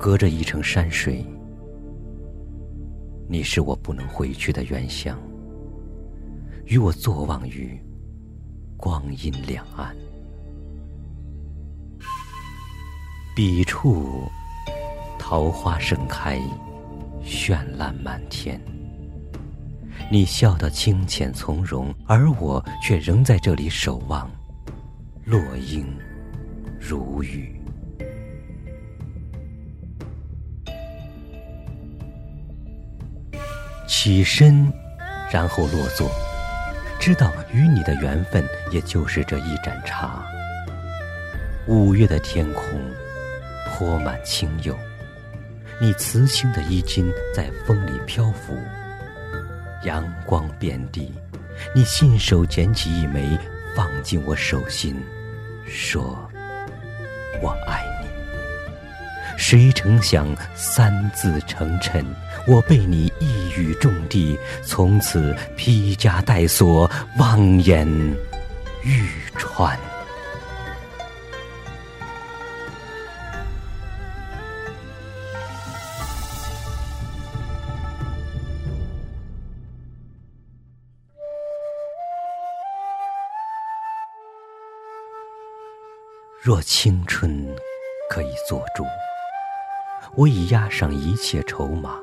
隔着一程山水，你是我不能回去的原乡，与我坐望于光阴两岸。彼处桃花盛开，绚烂满天。你笑得清浅从容，而我却仍在这里守望。落英如雨，起身，然后落座，知道与你的缘分也就是这一盏茶。五月的天空泼满清釉，你瓷青的衣襟在风里漂浮。阳光遍地，你信手捡起一枚，放进我手心。说：“我爱。”谁成想三字成谶，我被你一语中的，从此披枷带锁，望眼欲穿。若青春可以做主，我已押上一切筹码，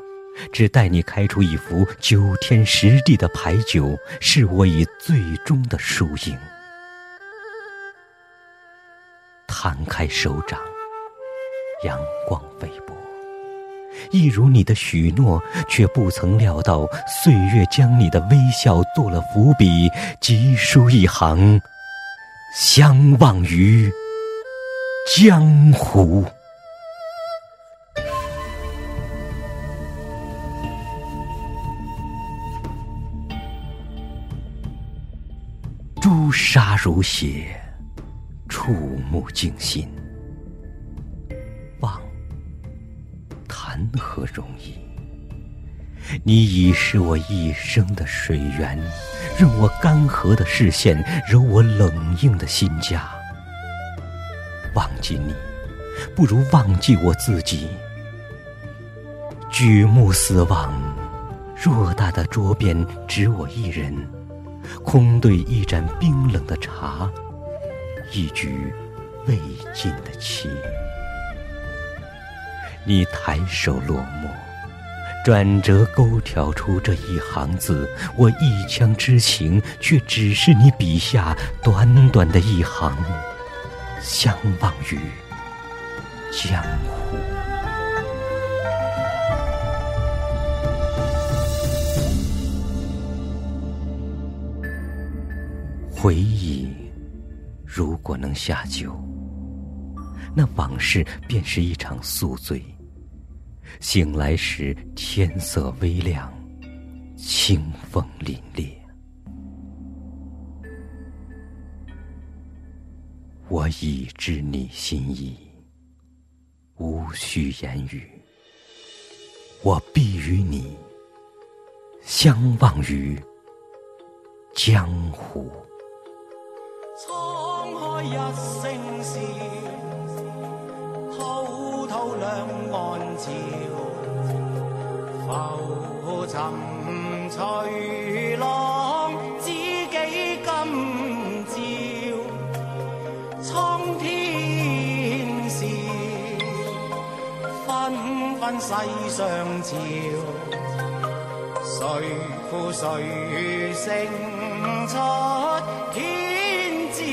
只待你开出一副九天十地的牌九，是我已最终的输赢。摊开手掌，阳光微薄，一如你的许诺，却不曾料到岁月将你的微笑做了伏笔，急书一行，相忘于。江湖，朱砂如血，触目惊心。忘，谈何容易？你已是我一生的水源，任我干涸的视线，揉我冷硬的心家。忘记你，不如忘记我自己。举目四望，偌大的桌边只我一人，空对一盏冰冷的茶，一局未尽的棋。你抬手落墨，转折勾挑出这一行字，我一腔之情，却只是你笔下短短的一行。相忘于江湖，回忆如果能下酒，那往事便是一场宿醉。醒来时，天色微亮，清风凛冽。我已知你心意，无需言语。我必与你相忘于江湖。一声笑，滔滔两岸潮，浮沉随浪，知己今朝。苍天笑，纷纷世上潮，谁负谁胜出天知？